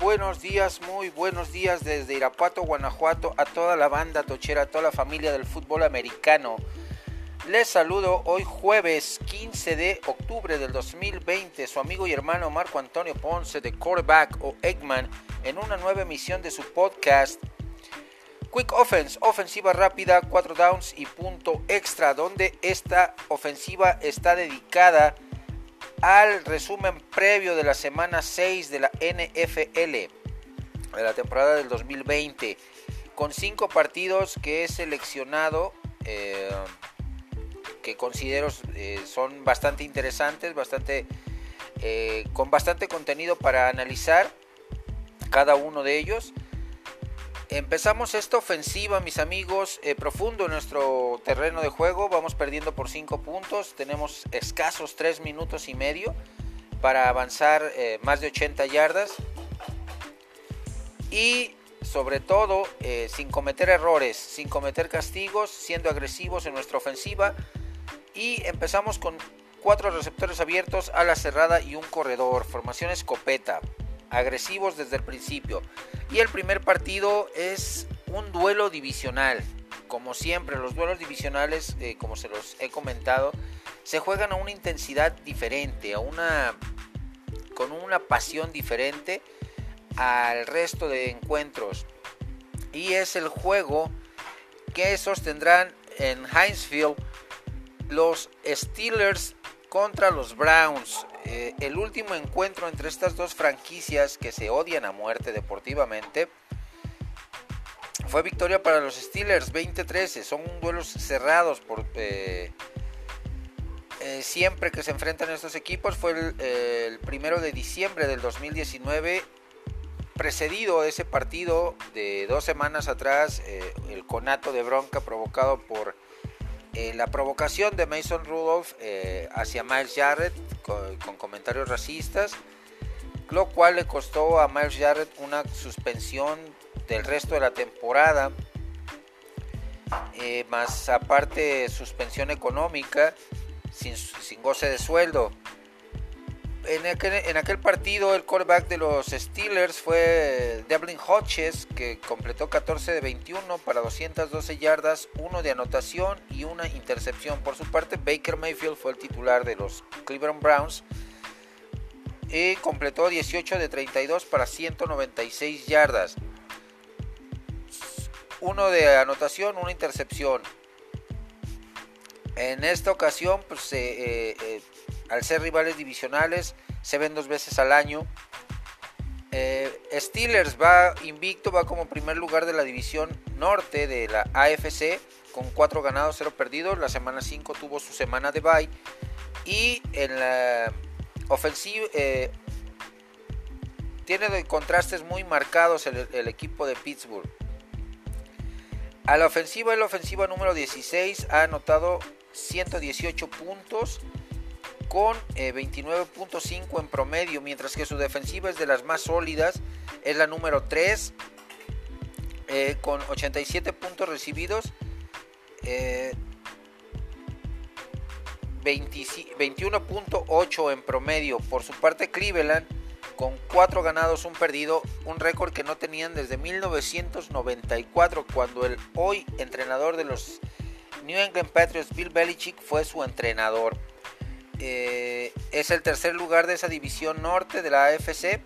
buenos días, muy buenos días desde Irapuato, Guanajuato, a toda la banda tochera, a toda la familia del fútbol americano. Les saludo hoy jueves 15 de octubre del 2020, su amigo y hermano Marco Antonio Ponce de Quarterback o Eggman en una nueva emisión de su podcast Quick Offense, ofensiva rápida, 4 downs y punto extra, donde esta ofensiva está dedicada al resumen previo de la semana 6 de la NFL de la temporada del 2020 con cinco partidos que he seleccionado eh, que considero eh, son bastante interesantes bastante eh, con bastante contenido para analizar cada uno de ellos Empezamos esta ofensiva, mis amigos, eh, profundo en nuestro terreno de juego. Vamos perdiendo por 5 puntos. Tenemos escasos 3 minutos y medio para avanzar eh, más de 80 yardas. Y sobre todo, eh, sin cometer errores, sin cometer castigos, siendo agresivos en nuestra ofensiva. Y empezamos con 4 receptores abiertos, a la cerrada y un corredor. Formación escopeta agresivos desde el principio. Y el primer partido es un duelo divisional. Como siempre, los duelos divisionales, eh, como se los he comentado, se juegan a una intensidad diferente, a una con una pasión diferente al resto de encuentros. Y es el juego que sostendrán en Hinesfield los Steelers contra los Browns. Eh, el último encuentro entre estas dos franquicias que se odian a muerte deportivamente fue victoria para los Steelers 20-13. Son duelos cerrados por eh, eh, siempre que se enfrentan estos equipos. Fue el, el, primero de diciembre del 2019. Precedido ese partido de dos semanas atrás, el conato de bronca provocado por eh, la provocación de Mason Rudolph eh, hacia Miles Jarrett con, comentarios racistas, lo cual le costó a Miles Jarrett una suspensión del resto de la temporada, eh, más aparte suspensión económica sin, sin goce de sueldo en aquel, partido el quarterback de los Steelers fue Devlin Hodges que completó 14 de 21 para 212 yardas, uno de anotación y una intercepción. Por su parte Baker Mayfield fue el titular de los Cleveland Browns y completó 18 de 32 para 196 yardas. Uno de anotación, una intercepción. En esta ocasión, pues, eh, eh, al ser rivales divisionales, se ven dos veces al año. Eh, Steelers va invicto, va como primer lugar de la división norte de la AFC con 4 ganados, 0 perdidos. La semana 5 tuvo su semana de bye. Y en la ofensiva eh, tiene contrastes muy marcados el, equipo de Pittsburgh. A la ofensiva, la ofensiva número 16 ha anotado 118 puntos con 29.5 eh, en promedio, mientras que su defensiva es de las más sólidas, es la número 3, eh, con 87 puntos recibidos, 21.8 eh, en promedio. Por su parte, Cleveland, con 4 ganados, un perdido, un récord que no tenían desde 1994, cuando el hoy entrenador de los New England Patriots, Bill Belichick, fue su entrenador. Eh, es el tercer lugar de esa división norte de la AFC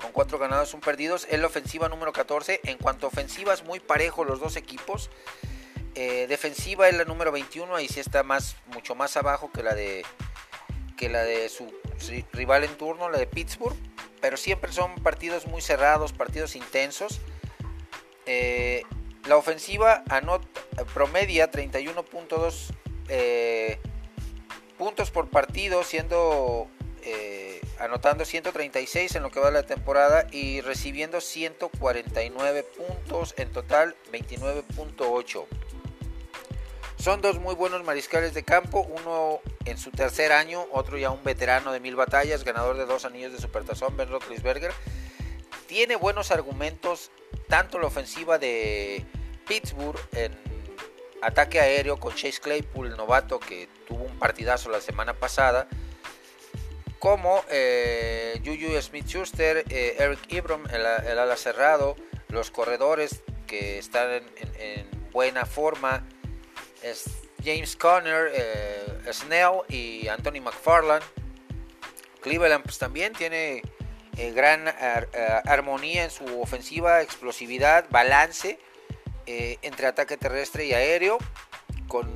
con cuatro ganados, un perdidos. Es la ofensiva número 14. En cuanto a ofensivas, muy parejo los dos equipos. Eh, defensiva es la número 21, ahí sí está más, mucho más abajo que la de que la de su rival en turno, la de Pittsburgh. Pero siempre son partidos muy cerrados, partidos intensos. Eh, la ofensiva anota, promedia 31.2 puntos por partido, siendo eh, anotando 136 en lo que va la temporada y recibiendo 149 puntos, en total 29.8. Son dos muy buenos mariscales de campo, uno en su tercer año, otro ya un veterano de mil batallas, ganador de dos anillos de Supertazón, Ben Roethlisberger. Tiene buenos argumentos, tanto la ofensiva de Pittsburgh en ataque aéreo con Chase Claypool, el novato que tuvo un partidazo la semana pasada. como eh, Juju Smith-Schuster, eh, Eric Ibram, el, ala cerrado, los corredores que están en, buena forma, es James Conner, eh, Snell y Anthony McFarland. Cleveland pues, también tiene gran armonía en su ofensiva, explosividad, balance entre ataque terrestre y aéreo, con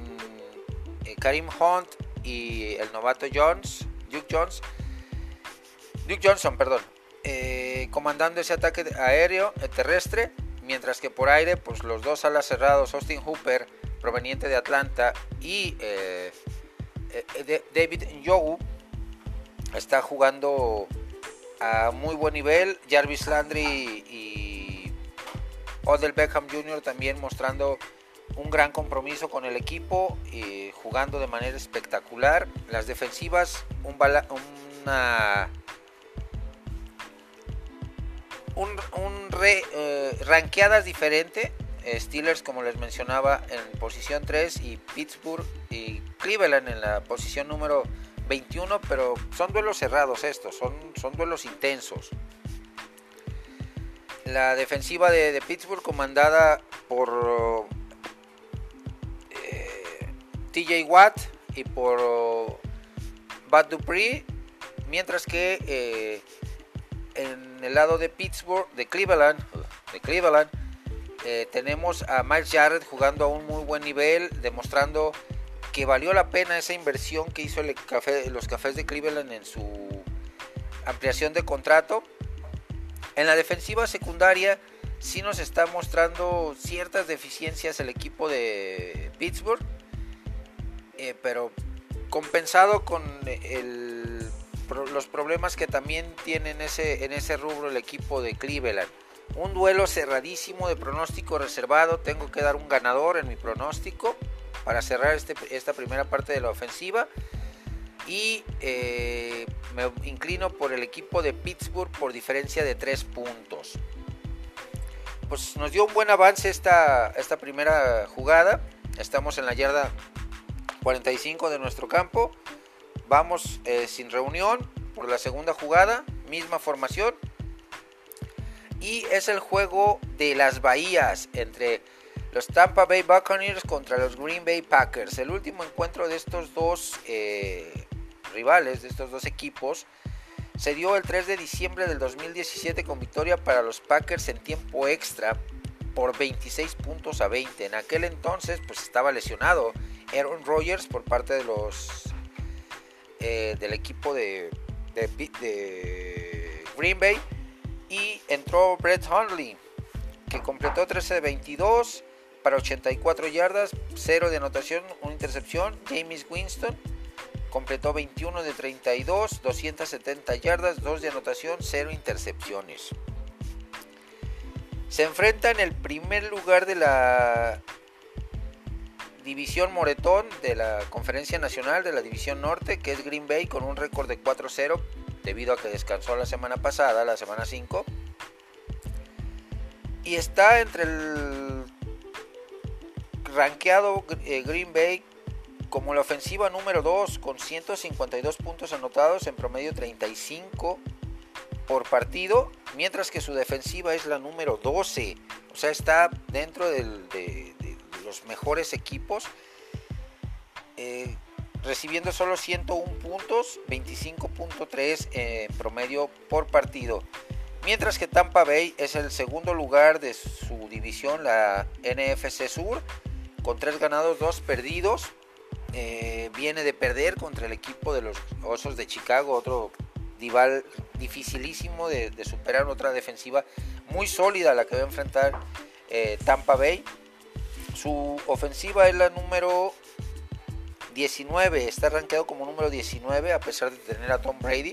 Karim Hunt y el novato Jones Duke Jones, Duke Johnson, perdón, eh, comandando ese ataque aéreo eh, terrestre, mientras que por aire, pues los dos alas cerrados, Austin Hooper, proveniente de Atlanta, y eh, David Njogu, está jugando a muy buen nivel. Jarvis Landry y Odell Beckham Jr. también mostrando un gran compromiso con el equipo y jugando de manera espectacular. Las defensivas, un una un, un re, eh, ranqueadas diferente. Steelers, como les mencionaba, en posición 3 y Pittsburgh y Cleveland en la posición número 21, pero son duelos cerrados estos, son, son duelos intensos. La defensiva de, Pittsburgh comandada por TJ Watt y por Bad Dupree, mientras que eh, en el lado de Pittsburgh, de Cleveland, de Cleveland eh, tenemos a Miles Jarrett jugando a un muy buen nivel, demostrando que valió la pena esa inversión que hizo el café, los cafés de Cleveland en su ampliación de contrato. En la defensiva secundaria sí nos está mostrando ciertas deficiencias el equipo de Pittsburgh. Eh, pero compensado con los problemas que también tiene en ese, en ese rubro el equipo de Cleveland. Un duelo cerradísimo de pronóstico reservado. Tengo que dar un ganador en mi pronóstico para cerrar este, esta primera parte de la ofensiva. Y eh, me inclino por el equipo de Pittsburgh por diferencia de 3 puntos. Pues nos dio un buen avance esta, esta primera jugada. Estamos en la yarda 45 de nuestro campo. Vamos eh, sin reunión por la segunda jugada, misma formación. Y es el juego de las bahías entre los Tampa Bay Buccaneers contra los Green Bay Packers. El último encuentro de estos dos eh, rivales, de estos dos equipos, se dio el 3 de diciembre del 2017 con victoria para los Packers en tiempo extra por 26 puntos a 20. En aquel entonces pues estaba lesionado Aaron Rodgers por parte de los eh, del equipo de, Green Bay y entró Brett Hundley que completó 13 de 22 para 84 yardas, 0 de anotación, una intercepción. James Winston completó 21 de 32, 270 yardas, 2 de anotación, 0 intercepciones. Se enfrenta en el primer lugar de la División Moretón de la Conferencia Nacional de la División Norte, que es Green Bay con un récord de 4-0 debido a que descansó la semana pasada, la semana 5. Y está entre el rankeado eh, Green Bay como la ofensiva número 2 con 152 puntos anotados en promedio 35 por partido, mientras que su defensiva es la número 12. O sea, está dentro de, los mejores equipos, eh, recibiendo solo 101 puntos, 25.3 en promedio por partido. Mientras que Tampa Bay es el segundo lugar de su división, la NFC Sur, con 3 ganados, 2 perdidos. Eh, viene de perder contra el equipo de los Osos de Chicago, otro rival dificilísimo de, superar, otra defensiva muy sólida la que va a enfrentar eh, Tampa Bay. Su ofensiva es la número 19, está rankeado como número 19 a pesar de tener a Tom Brady.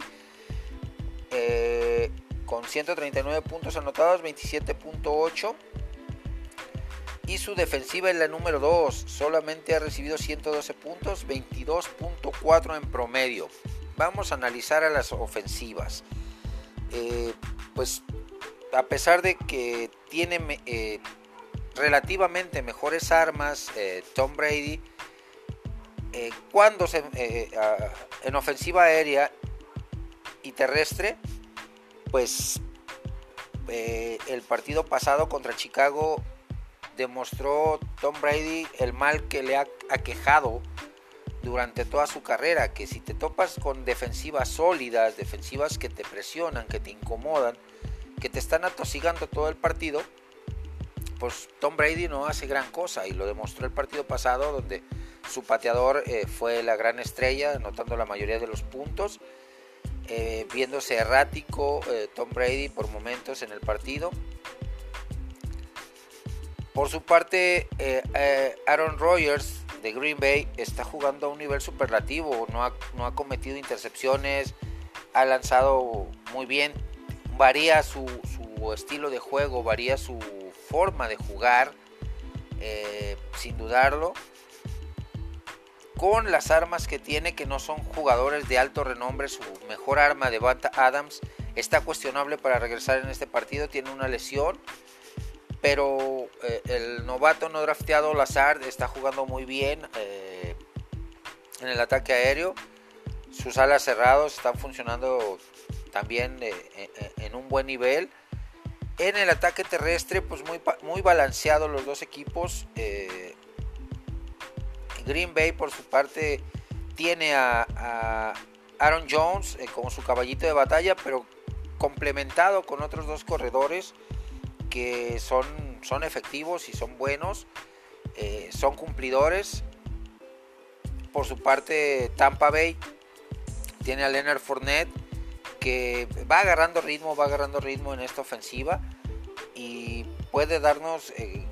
Eh, con 139 puntos anotados, 27.8. Y su defensiva es la número 2, solamente ha recibido 112 puntos, 22.4 en promedio. Vamos a analizar a las ofensivas. Eh, pues a pesar de que tiene eh, relativamente mejores armas eh, Tom Brady cuando se, en ofensiva aérea y terrestre, pues el partido pasado contra Chicago demostró Tom Brady el mal que le ha aquejado durante toda su carrera, que si te topas con defensivas sólidas, defensivas que te presionan, que te incomodan, que te están atosigando todo el partido, pues Tom Brady no hace gran cosa y lo demostró el partido pasado donde su pateador eh, fue la gran estrella, anotando la mayoría de los puntos, eh, viéndose errático eh, Tom Brady por momentos en el partido. Por su parte, Aaron Rodgers de Green Bay está jugando a un nivel superlativo, no ha, no ha cometido intercepciones, ha lanzado muy bien, varía su, estilo de juego, varía su forma de jugar, eh, sin dudarlo, con las armas que tiene, que no son jugadores de alto renombre, su mejor arma de Bata Adams está cuestionable para regresar en este partido, tiene una lesión pero eh, el novato no drafteado Lazard está jugando muy bien eh, en el ataque aéreo. Sus alas cerrados están funcionando también eh, en un buen nivel. En el ataque terrestre, pues muy, muy balanceado los dos equipos. Green Bay, por su parte, tiene a, a Aaron Jones como su caballito de batalla, pero complementado con otros dos corredores que son, son efectivos y son buenos, eh, son cumplidores. Por su parte, Tampa Bay tiene a Leonard Fournette que va agarrando ritmo, va agarrando ritmo en esta ofensiva y puede darnos eh,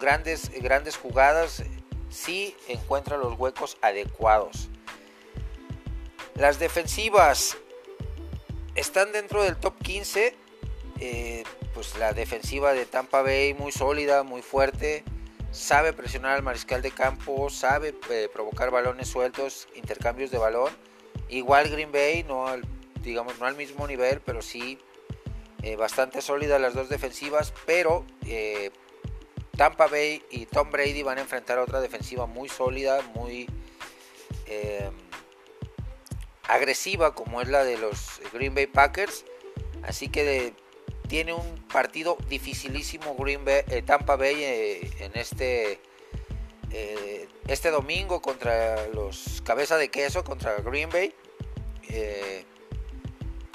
grandes, grandes jugadas si encuentra los huecos adecuados. Las defensivas están dentro del top 15 pues la defensiva de Tampa Bay muy sólida, muy fuerte, sabe presionar al mariscal de campo, sabe eh, provocar balones sueltos, intercambios de balón. Igual Green Bay, no al, digamos, no al mismo nivel, pero sí eh, bastante sólida las dos defensivas, pero eh, Tampa Bay y Tom Brady van a enfrentar otra defensiva muy sólida, muy agresiva como es la de los Green Bay Packers. Así que de, tiene un partido dificilísimo Green Bay, eh, Tampa Bay eh, en este eh, este domingo contra los cabeza de queso contra Green Bay.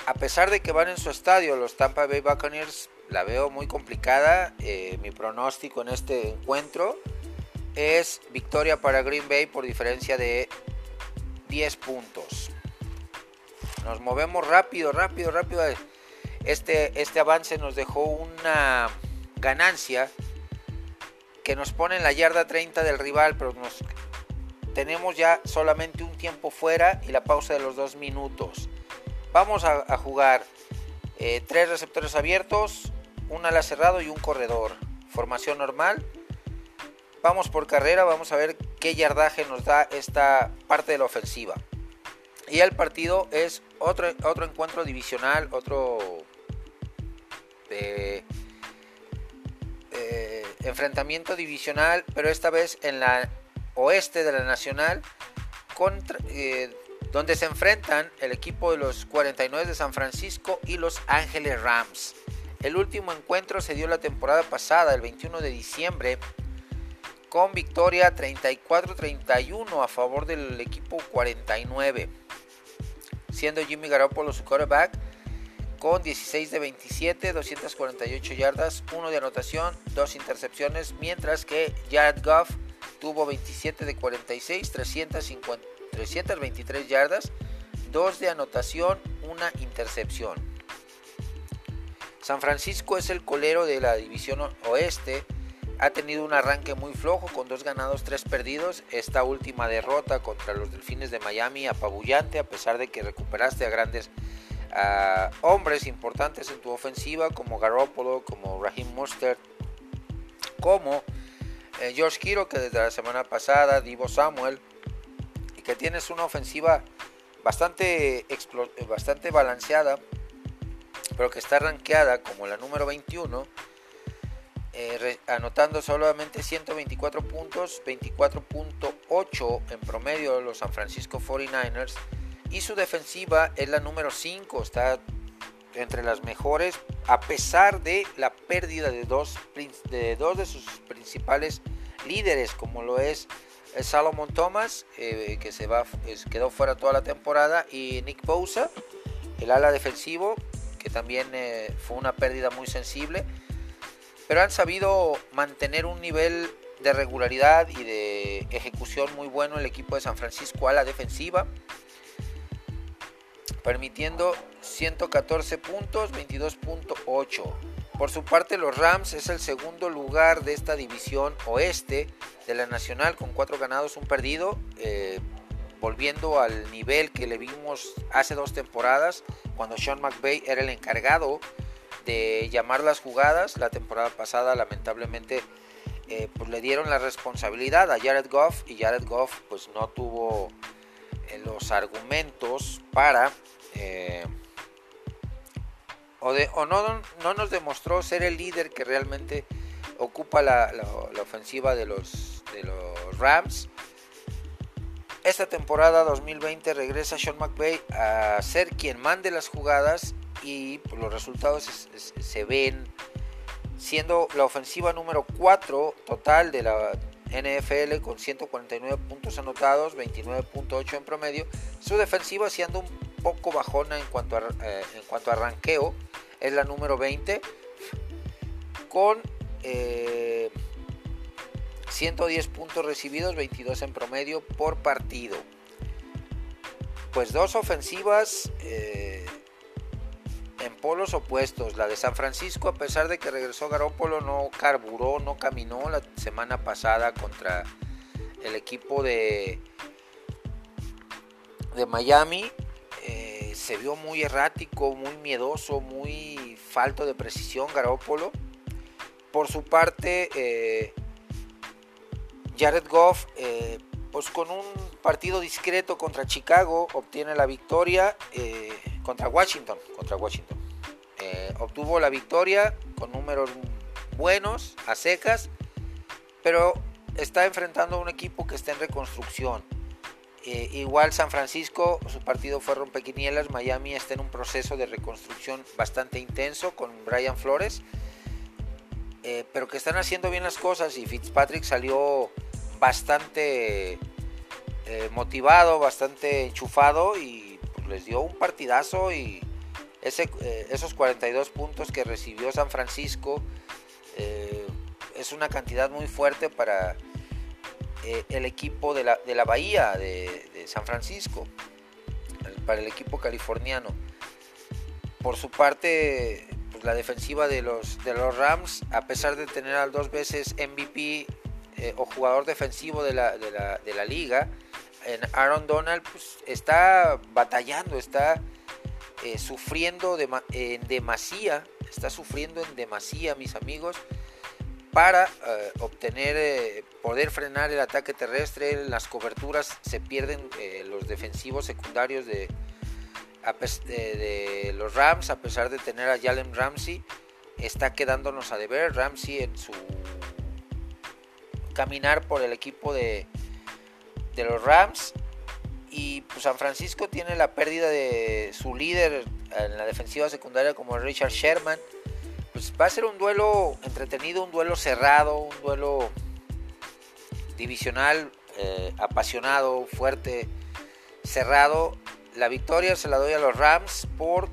a pesar de que van en su estadio los Tampa Bay Buccaneers, la veo muy complicada. mi pronóstico en este encuentro es victoria para Green Bay por diferencia de 10 puntos. Nos movemos rápido, rápido, rápido este, este avance nos dejó una ganancia que nos pone en la yarda 30 del rival, pero nos, tenemos ya solamente un tiempo fuera y la pausa de los dos minutos. Vamos a, jugar eh, tres receptores abiertos, un ala cerrado y un corredor. Formación normal. Vamos por carrera, vamos a ver qué yardaje nos da esta parte de la ofensiva. Y el partido es otro, otro encuentro divisional, otro de eh, enfrentamiento divisional, pero esta vez en la oeste de la Nacional, eh, donde se enfrentan el equipo de los 49 de San Francisco y los Ángeles Rams. El último encuentro se dio la temporada pasada, el 21 de diciembre, con victoria 34-31 a favor del equipo 49, siendo Jimmy Garoppolo su quarterback con 16 de 27, 248 yardas, 1 de anotación, 2 intercepciones, mientras que Jared Goff tuvo 27 de 46, 323 yardas, 2 de anotación, 1 intercepción. San Francisco es el colero de la división oeste. Ha tenido un arranque muy flojo con dos ganados, tres perdidos. Esta última derrota contra los Delfines de Miami apabullante a pesar de que recuperaste a grandes a hombres importantes en tu ofensiva como Garoppolo, como Raheem Mostert, como eh, George Kiro que desde la semana pasada, Divo Samuel, y que tienes una ofensiva bastante, bastante balanceada, pero que está rankeada como la número 21, eh, anotando solamente 124 puntos, 24.8 en promedio los San Francisco 49ers Y su defensiva es la número 5, está entre las mejores, a pesar de la pérdida de dos de, sus principales líderes, como lo es Salomon Thomas, eh, que se quedó fuera toda la temporada, y Nick Bosa, el ala defensivo, que también eh, fue una pérdida muy sensible, pero han sabido mantener un nivel de regularidad y de ejecución muy bueno el equipo de San Francisco a la defensiva, permitiendo 114 puntos, 22.8. Por su parte, los Rams es el segundo lugar de esta división oeste de la Nacional con cuatro ganados, un perdido, eh, volviendo al nivel que le vimos hace dos temporadas, cuando Sean McVay era el encargado de llamar las jugadas. La temporada pasada, lamentablemente, eh, pues le dieron la responsabilidad a Jared Goff y Jared Goff pues no tuvo eh, los argumentos para o, no, no, nos demostró ser el líder que realmente ocupa la, ofensiva de los, de los Rams. Esta temporada 2020 regresa Sean McVay a ser quien mande las jugadas y pues, los resultados se ven siendo la ofensiva número 4 total de la NFL con 149 puntos anotados, 29.8 en promedio. Su defensiva siendo un poco bajona en cuanto a, eh, en cuanto a ranqueo, es la número 20 con 110 eh, puntos recibidos, 22 en promedio por partido. Pues dos ofensivas eh, en polos opuestos. La de San Francisco, a pesar de que regresó Garópolo, no carburó, no caminó la semana pasada contra el equipo de, de Miami se vio muy errático, muy miedoso, muy falto de precisión Garópolo. Por su parte, eh, Jared Goff, eh, pues con un partido discreto contra Chicago, obtiene la victoria eh, contra Washington. Contra Washington. obtuvo la victoria con números buenos, a secas, pero está enfrentando a un equipo que está en reconstrucción eh, igual San Francisco, su partido fue rompequinielas. Miami está en un proceso de reconstrucción bastante intenso con Brian Flores. Eh, pero que están haciendo bien las cosas y Fitzpatrick salió bastante eh, motivado, bastante enchufado y les dio un partidazo y ese, esos 42 puntos que recibió San Francisco es una cantidad muy fuerte para eh, el equipo de la, de la Bahía de, San Francisco, para el equipo californiano. Por su parte, pues, la defensiva de los, de los Rams, a pesar de tener al dos veces MVP eh, o jugador defensivo de la, de la, de la liga, Aaron Donald, pues, está batallando, está eh, sufriendo en demasía, está sufriendo en demasía, mis amigos para eh, obtener, eh, poder frenar el ataque terrestre, las coberturas se pierden los defensivos secundarios de, de, los Rams, a pesar de tener a Jalen Ramsey, está quedándonos a deber. Ramsey en su caminar por el equipo de, de los Rams. Y pues, San Francisco tiene la pérdida de su líder en la defensiva secundaria como Richard Sherman pues va a ser un duelo entretenido, un duelo cerrado, un duelo divisional, eh, apasionado, fuerte, cerrado. La victoria se la doy a los Rams por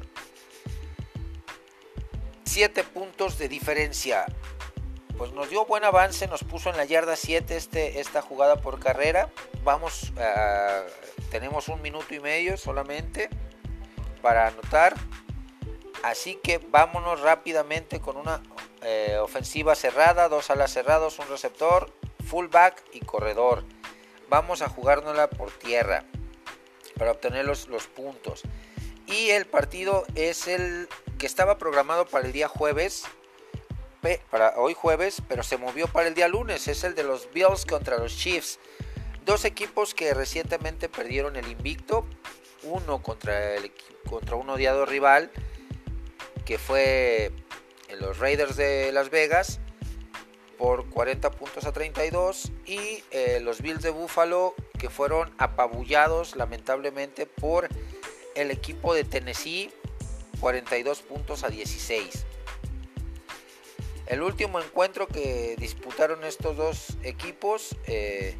7 puntos de diferencia. Pues nos dio buen avance, nos puso en la yarda 7 este, esta jugada por carrera. Vamos, tenemos un minuto y medio solamente para anotar. Así que vámonos rápidamente con una eh, ofensiva cerrada, dos alas cerrados, un receptor, fullback y corredor. Vamos a jugárnosla por tierra para obtener los, puntos. Y el partido es el que estaba programado para el día jueves, para hoy jueves, pero se movió para el día lunes. Es el de los Bills contra los Chiefs. Dos equipos que recientemente perdieron el invicto. Uno contra, el, contra un odiado rival que fue en los Raiders de Las Vegas por 40 puntos a 32 y eh, los Bills de Buffalo que fueron apabullados lamentablemente por el equipo de Tennessee 42 puntos a 16. El último encuentro que disputaron estos dos equipos eh,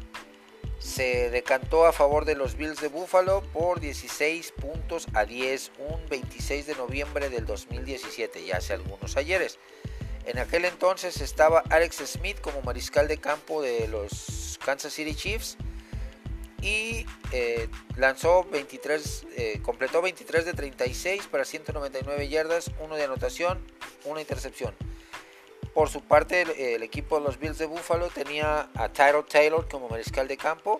se decantó a favor de los Bills de Buffalo por 16 puntos a 10, un 26 de noviembre del 2017, ya hace algunos ayeres. En aquel entonces estaba Alex Smith como mariscal de campo de los Kansas City Chiefs y eh, lanzó 23, eh, completó 23 de 36 para 199 yardas, uno de anotación, una intercepción. Por su parte, el, equipo de los Bills de Buffalo tenía a Tyrell Taylor como mariscal de campo.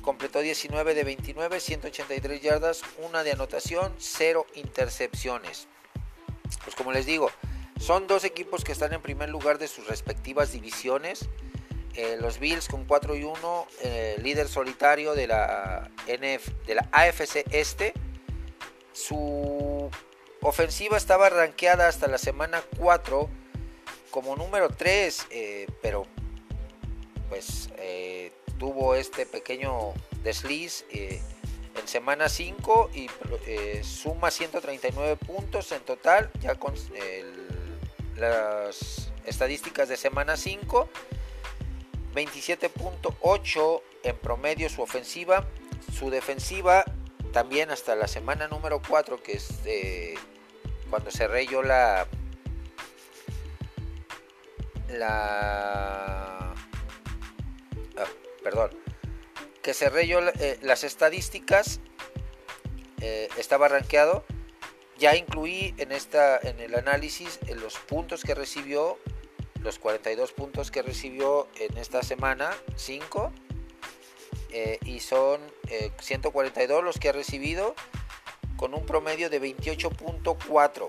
Completó 19 de 29, 183 yardas, una de anotación, cero intercepciones. Pues como les digo, son dos equipos que están en primer lugar de sus respectivas divisiones. Eh, los Bills con 4 y 1, eh, líder solitario de la, NF, de la AFC Este. Su ofensiva estaba rankeada hasta la semana 4 como número 3, eh, pero pues eh, tuvo este pequeño desliz eh, en semana 5 y suma 139 puntos en total, ya con las estadísticas de semana 5. 27.8 en promedio su ofensiva, su defensiva también hasta la semana número 4 que es cuando se reyó la la... Ah, perdón. Que cerré yo eh, las estadísticas. Eh, estaba rankeado. Ya incluí en, esta, en el análisis en los puntos que recibió. Los 42 puntos que recibió en esta semana. 5. Eh, y son 142 los que ha recibido. Con un promedio de 28.4.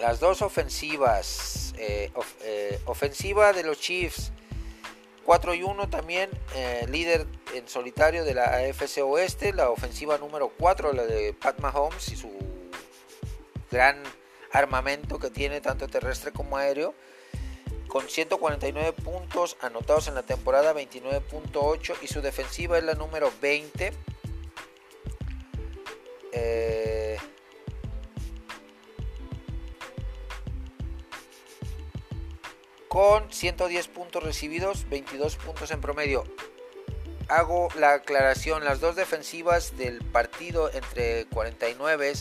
Las dos ofensivas, eh, eh, ofensiva de los Chiefs, 4 y 1 también, eh, líder en solitario de la AFC Oeste, la ofensiva número 4, la de Pat Mahomes y su gran armamento que tiene tanto terrestre como aéreo, con 149 puntos anotados en la temporada 29.8 y su defensiva es la número 20. Con 110 puntos recibidos, 22 puntos en promedio. Hago la aclaración, las dos defensivas del partido entre 49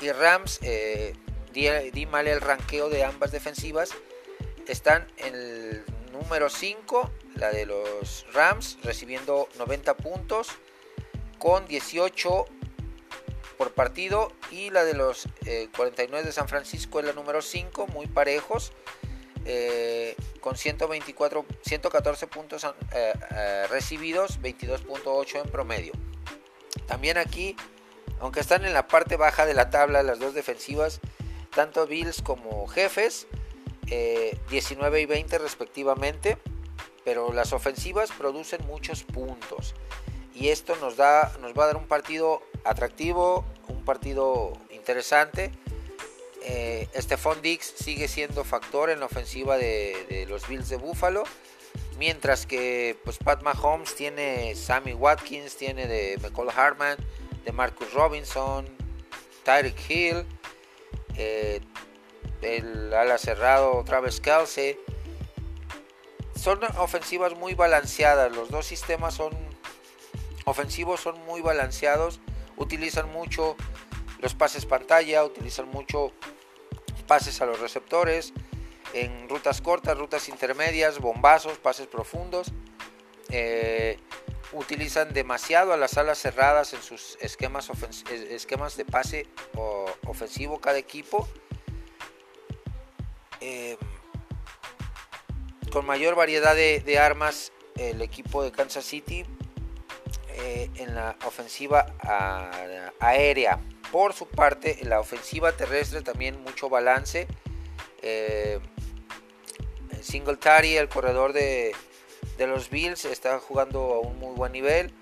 y Rams, eh, di, mal el ranqueo de ambas defensivas, están en el número 5, la de los Rams, recibiendo 90 puntos, con 18 por partido, y la de los 49 eh, de San Francisco es la número 5, muy parejos eh, con 124, 114 puntos eh, eh, recibidos, 22.8 en promedio. También aquí, aunque están en la parte baja de la tabla las dos defensivas, tanto Bills como Jefes, 19 y 20 respectivamente, pero las ofensivas producen muchos puntos. Y esto nos, da, nos va a dar un partido atractivo, un partido interesante eh, Stephon Dix sigue siendo factor en la ofensiva de, los Bills de Buffalo. Mientras que pues, Pat Mahomes tiene Sammy Watkins, tiene de McCall Hartman, de Marcus Robinson, Tyreek Hill, eh, el ala cerrado Travis Kelsey. Son ofensivas muy balanceadas. Los dos sistemas son ofensivos, son muy balanceados. Utilizan mucho los pases pantalla, utilizan mucho pases a los receptores, en rutas cortas, rutas intermedias, bombazos, pases profundos. Eh, utilizan demasiado a las alas cerradas en sus esquemas, esquemas de pase ofensivo cada equipo. Eh, con mayor variedad de, armas el equipo de Kansas City eh, en la ofensiva aérea por su parte, la ofensiva terrestre también mucho balance. Eh, Singletary, el corredor de, los Bills, está jugando a un muy buen nivel.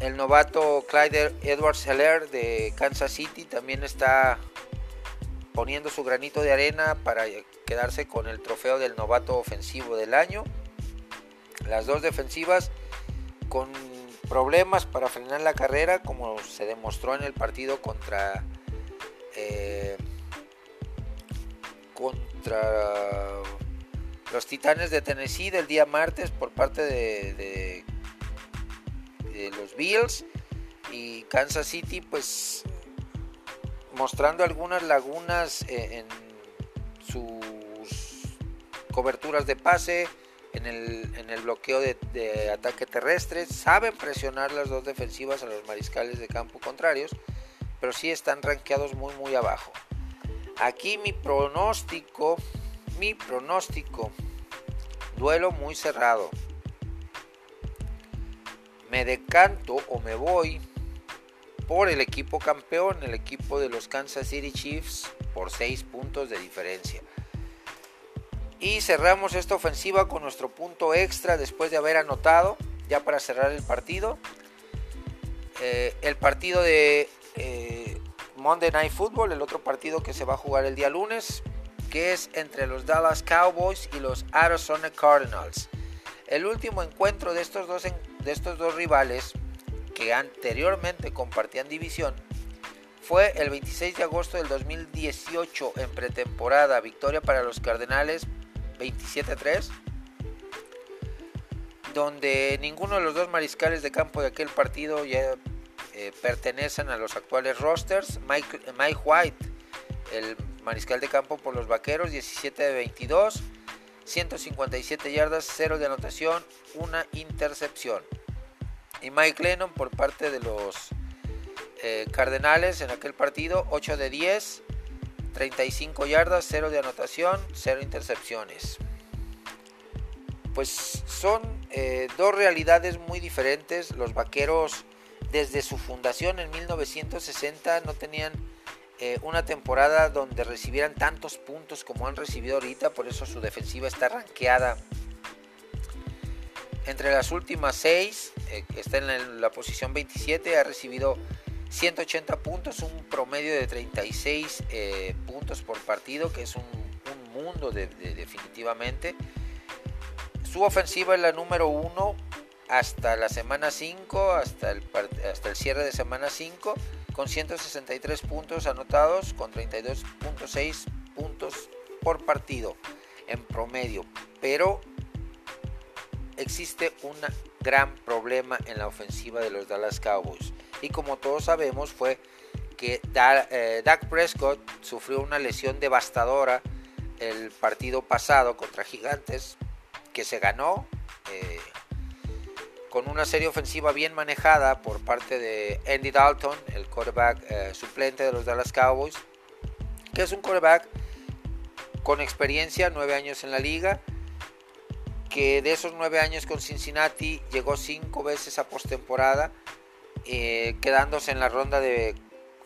El novato Clyde Edwards Heller de Kansas City también está poniendo su granito de arena para quedarse con el trofeo del novato ofensivo del año. Las dos defensivas con problemas para frenar la carrera, como se demostró en el partido contra eh, contra los Titanes de Tennessee del día martes por parte de, los Bills. Y Kansas City, pues mostrando algunas lagunas eh, en sus coberturas de pase, en el, bloqueo de, ataque terrestre. Saben presionar las dos defensivas a los mariscales de campo contrarios, pero sí están rankeados muy muy abajo. Aquí mi pronóstico, mi pronóstico, duelo muy cerrado. Me decanto o me voy por el equipo campeón, el equipo de los Kansas City Chiefs, por 6 puntos de diferencia. Y cerramos esta ofensiva con nuestro punto extra después de haber anotado, ya para cerrar el partido. Eh, el partido de eh, Monday Night Football, el otro partido que se va a jugar el día lunes, que es entre los Dallas Cowboys y los Arizona Cardinals. El último encuentro de estos dos, de estos dos rivales que anteriormente compartían división, fue el 26 de agosto del 2018 en pretemporada, victoria para los Cardenales 27-3, donde ninguno de los dos mariscales de campo de aquel partido ya eh, pertenecen a los actuales rosters. Mike, White, el mariscal de campo por los Vaqueros, 17 de 22, 157 yardas, 0 de anotación, una intercepción y Mike Lennon por parte de los eh, Cardenales en aquel partido, 8 de 10, 35 yardas, 0 de anotación, 0 intercepciones. Pues son eh, dos realidades muy diferentes. Los Vaqueros desde su fundación en 1960 no tenían eh, una temporada donde recibieran tantos puntos como han recibido ahorita, por eso su defensiva está ranqueada entre las últimas seis, eh, está en la, posición 27, ha recibido 180 puntos, un promedio de 36 eh, puntos por partido, que es un, mundo definitivamente. Su ofensiva es la número uno hasta la semana 5, hasta el, hasta el cierre de semana 5, con 163 puntos anotados, con 32.6 puntos por partido en promedio. Pero existe un gran problema en la ofensiva de los Dallas Cowboys. Y como todos sabemos fue que eh, Dak Prescott sufrió una lesión devastadora el partido pasado contra Gigantes, que se ganó eh, con una serie ofensiva bien manejada por parte de Andy Dalton, el quarterback eh, suplente de los Dallas Cowboys, que es un quarterback con experiencia, nueve años en la liga, que de esos nueve años con Cincinnati llegó cinco veces a postemporada, eh, quedándose en la ronda de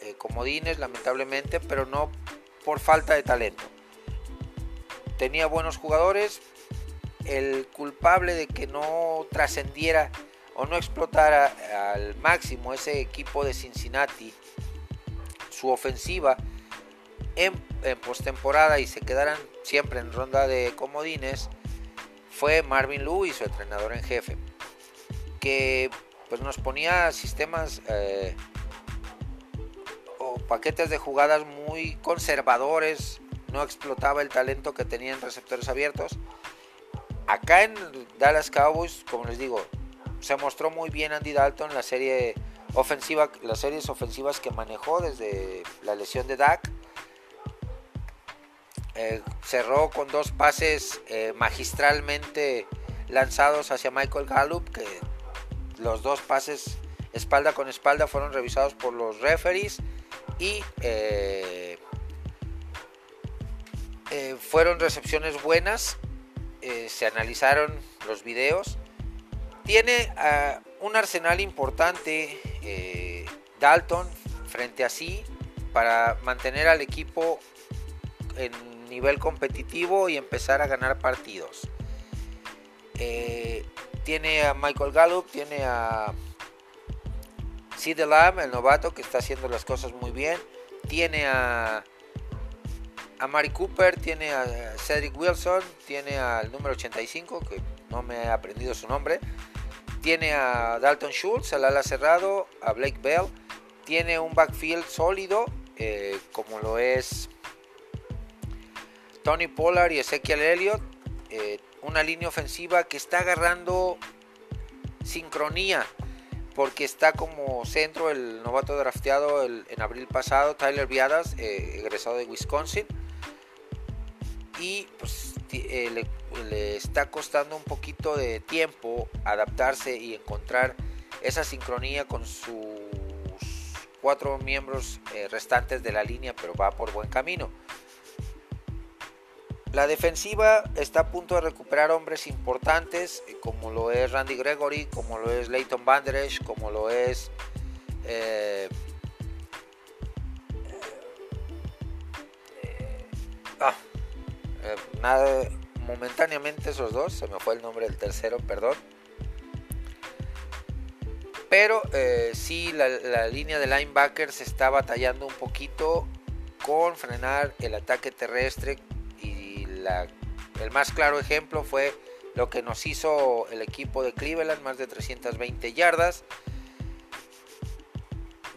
eh, comodines, lamentablemente, pero no por falta de talento. Tenía buenos jugadores, el culpable de que no trascendiera o no explotara al máximo ese equipo de Cincinnati, su ofensiva en, en postemporada y se quedaran siempre en ronda de comodines, fue Marvin Lewis, su entrenador en jefe, que pues nos ponía sistemas eh, o paquetes de jugadas muy conservadores, no explotaba el talento que tenían receptores abiertos. Acá en Dallas Cowboys, como les digo, se mostró muy bien Andy Dalton la las series ofensivas que manejó desde la lesión de Dak eh, cerró con dos pases eh, magistralmente lanzados hacia Michael Gallup, que los dos pases espalda con espalda fueron revisados por los referees y eh, fueron recepciones buenas. se analizaron los videos. Tiene ah, un arsenal importante Dalton frente a sí para mantener al equipo en nivel competitivo y empezar a ganar partidos. Tiene a Michael Gallup, tiene a Sid Lamb, el novato que está haciendo las cosas muy bien. Tiene a, a Mari Cooper, tiene a Cedric Wilson, tiene al número 85, que no me he aprendido su nombre. Tiene a Dalton Schultz, al ala cerrado, a Blake Bell. Tiene un backfield sólido, eh, como lo es Tony Pollard y Ezekiel Elliott. Eh, una línea ofensiva que está agarrando sincronía porque está como centro el novato drafteado en abril pasado, Tyler Viadas, eh, egresado de Wisconsin. Y pues le, le, está costando un poquito de tiempo adaptarse y encontrar esa sincronía con sus cuatro miembros eh, restantes de la línea, pero va por buen camino. La defensiva está a punto de recuperar hombres importantes, eh, como lo es Randy Gregory, como lo es Leighton Banderesh, como lo es. Eh, eh, ah, nada, momentáneamente esos dos, se me fue el nombre del tercero, perdón. Pero sí, la línea de linebackers está batallando un poquito con frenar el ataque terrestre el más claro ejemplo fue lo que nos hizo el equipo de Cleveland, más de 320 yardas.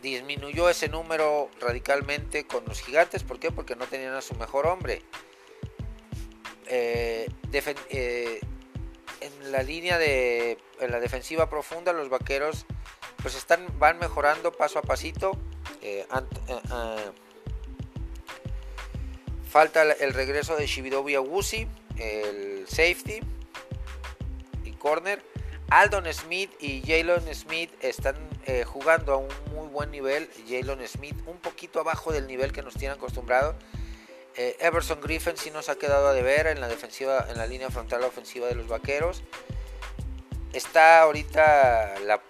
Disminuyó ese número radicalmente con los gigantes. ¿Por qué? Porque no tenían a su mejor hombre. Eh, eh, en la línea de en la defensiva profunda los vaqueros pues están van mejorando paso a pasito eh, Falta el regreso de Shibidobi Awusi, el safety y corner. Aldon Smith y Jalen Smith están eh, jugando a un muy buen nivel. Jalen Smith un poquito abajo del nivel que nos tiene acostumbrado. Eh, Everson Griffin sí nos ha quedado a deber en la defensiva, en la línea frontal ofensiva de los vaqueros. Está ahorita la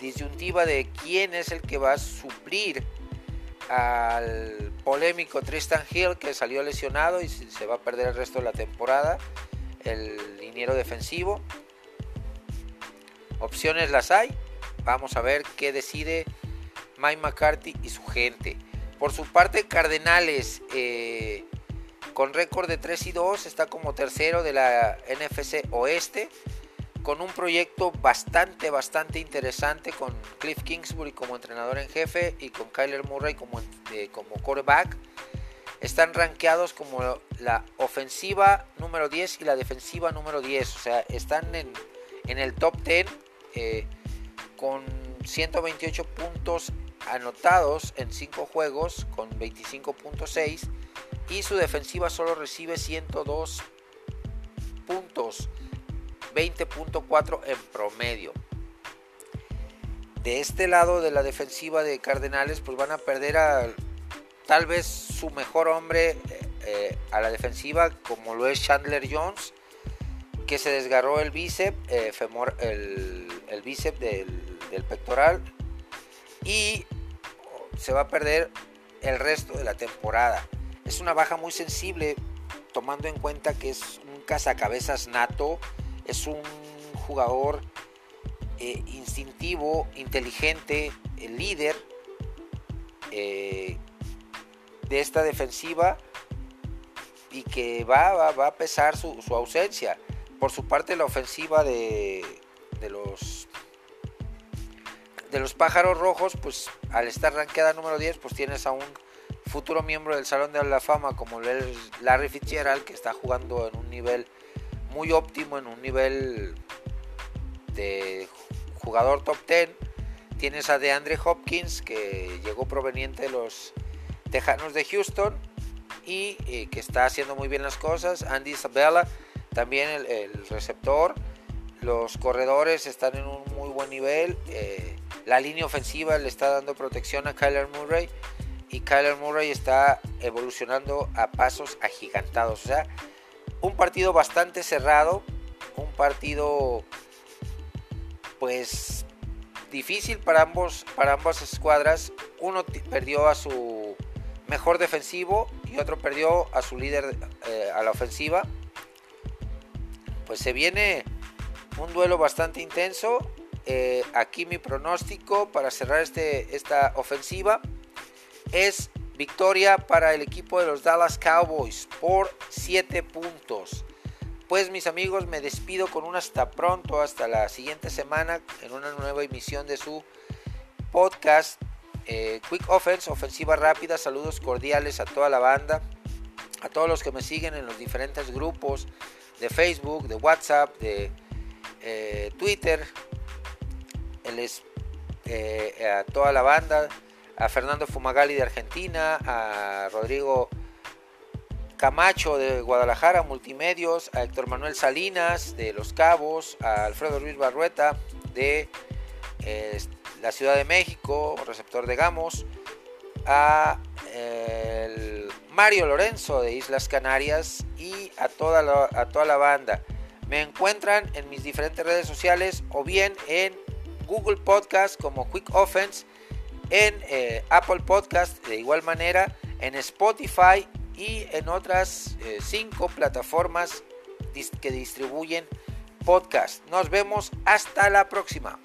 disyuntiva de quién es el que va a suplir al polémico Tristan Hill que salió lesionado y se va a perder el resto de la temporada, el liniero defensivo. Opciones las hay, vamos a ver qué decide Mike McCarthy y su gente. Por su parte, Cardenales, eh, con récord de 3 y 2, está como tercero de la NFC Oeste con un proyecto bastante, bastante interesante con Cliff Kingsbury como entrenador en jefe y con Kyler Murray como, eh, como quarterback. Están rankeados como la ofensiva número 10 y la defensiva número 10. O sea, están en, el top 10 eh, con 128 puntos anotados en 5 juegos con 25.6 y su defensiva solo recibe 102 puntos 20.4 en promedio. De este lado de la defensiva de Cardenales, pues van a perder a tal vez su mejor hombre eh, a la defensiva, como lo es Chandler Jones, que se desgarró el bíceps, eh, el, el bíceps del, del pectoral y se va a perder el resto de la temporada. Es una baja muy sensible tomando en cuenta que es un cazacabezas nato es un jugador eh, instintivo, inteligente, el líder eh, de esta defensiva y que va, a pesar su, ausencia. Por su parte, la ofensiva de, de, los de los pájaros rojos, pues al estar ranqueada número 10, pues tienes a un futuro miembro del Salón de la Fama como Larry Fitzgerald, que está jugando en un nivel muy óptimo en un nivel de jugador top 10. Tienes a DeAndre Hopkins que llegó proveniente de los Tejanos de Houston y eh, que está haciendo muy bien las cosas. Andy Isabella también el, receptor. Los corredores están en un muy buen nivel. Eh, la línea ofensiva le está dando protección a Kyler Murray. Y Kyler Murray está evolucionando a pasos agigantados. O sea, un partido bastante cerrado, un partido pues difícil para ambos para ambas escuadras. Uno perdió a su mejor defensivo y otro perdió a su líder eh, a la ofensiva. Pues se viene un duelo bastante intenso. Eh, aquí mi pronóstico para cerrar este, esta ofensiva es Victoria para el equipo de los Dallas Cowboys por 7 puntos. pues mis amigos, me despido con un hasta pronto, hasta la siguiente semana en una nueva emisión de su podcast eh, Quick Offense, ofensiva rápida. Saludos cordiales a toda la banda, a todos los que me siguen en los diferentes grupos de Facebook, de WhatsApp, de eh, Twitter. Eh, a toda la banda, a Fernando Fumagali de Argentina, a Rodrigo Camacho de Guadalajara, Multimedios, a Héctor Manuel Salinas de Los Cabos, a Alfredo Ruiz Barrueta de la Ciudad de México, receptor de Gamos, a Mario Lorenzo de Islas Canarias y a toda, la, a toda la banda. Me encuentran en mis diferentes redes sociales o bien en Google Podcast como Quick Offense, en eh, Apple Podcast de igual manera, en Spotify y en otras eh, cinco plataformas que distribuyen podcast. Nos vemos hasta la próxima.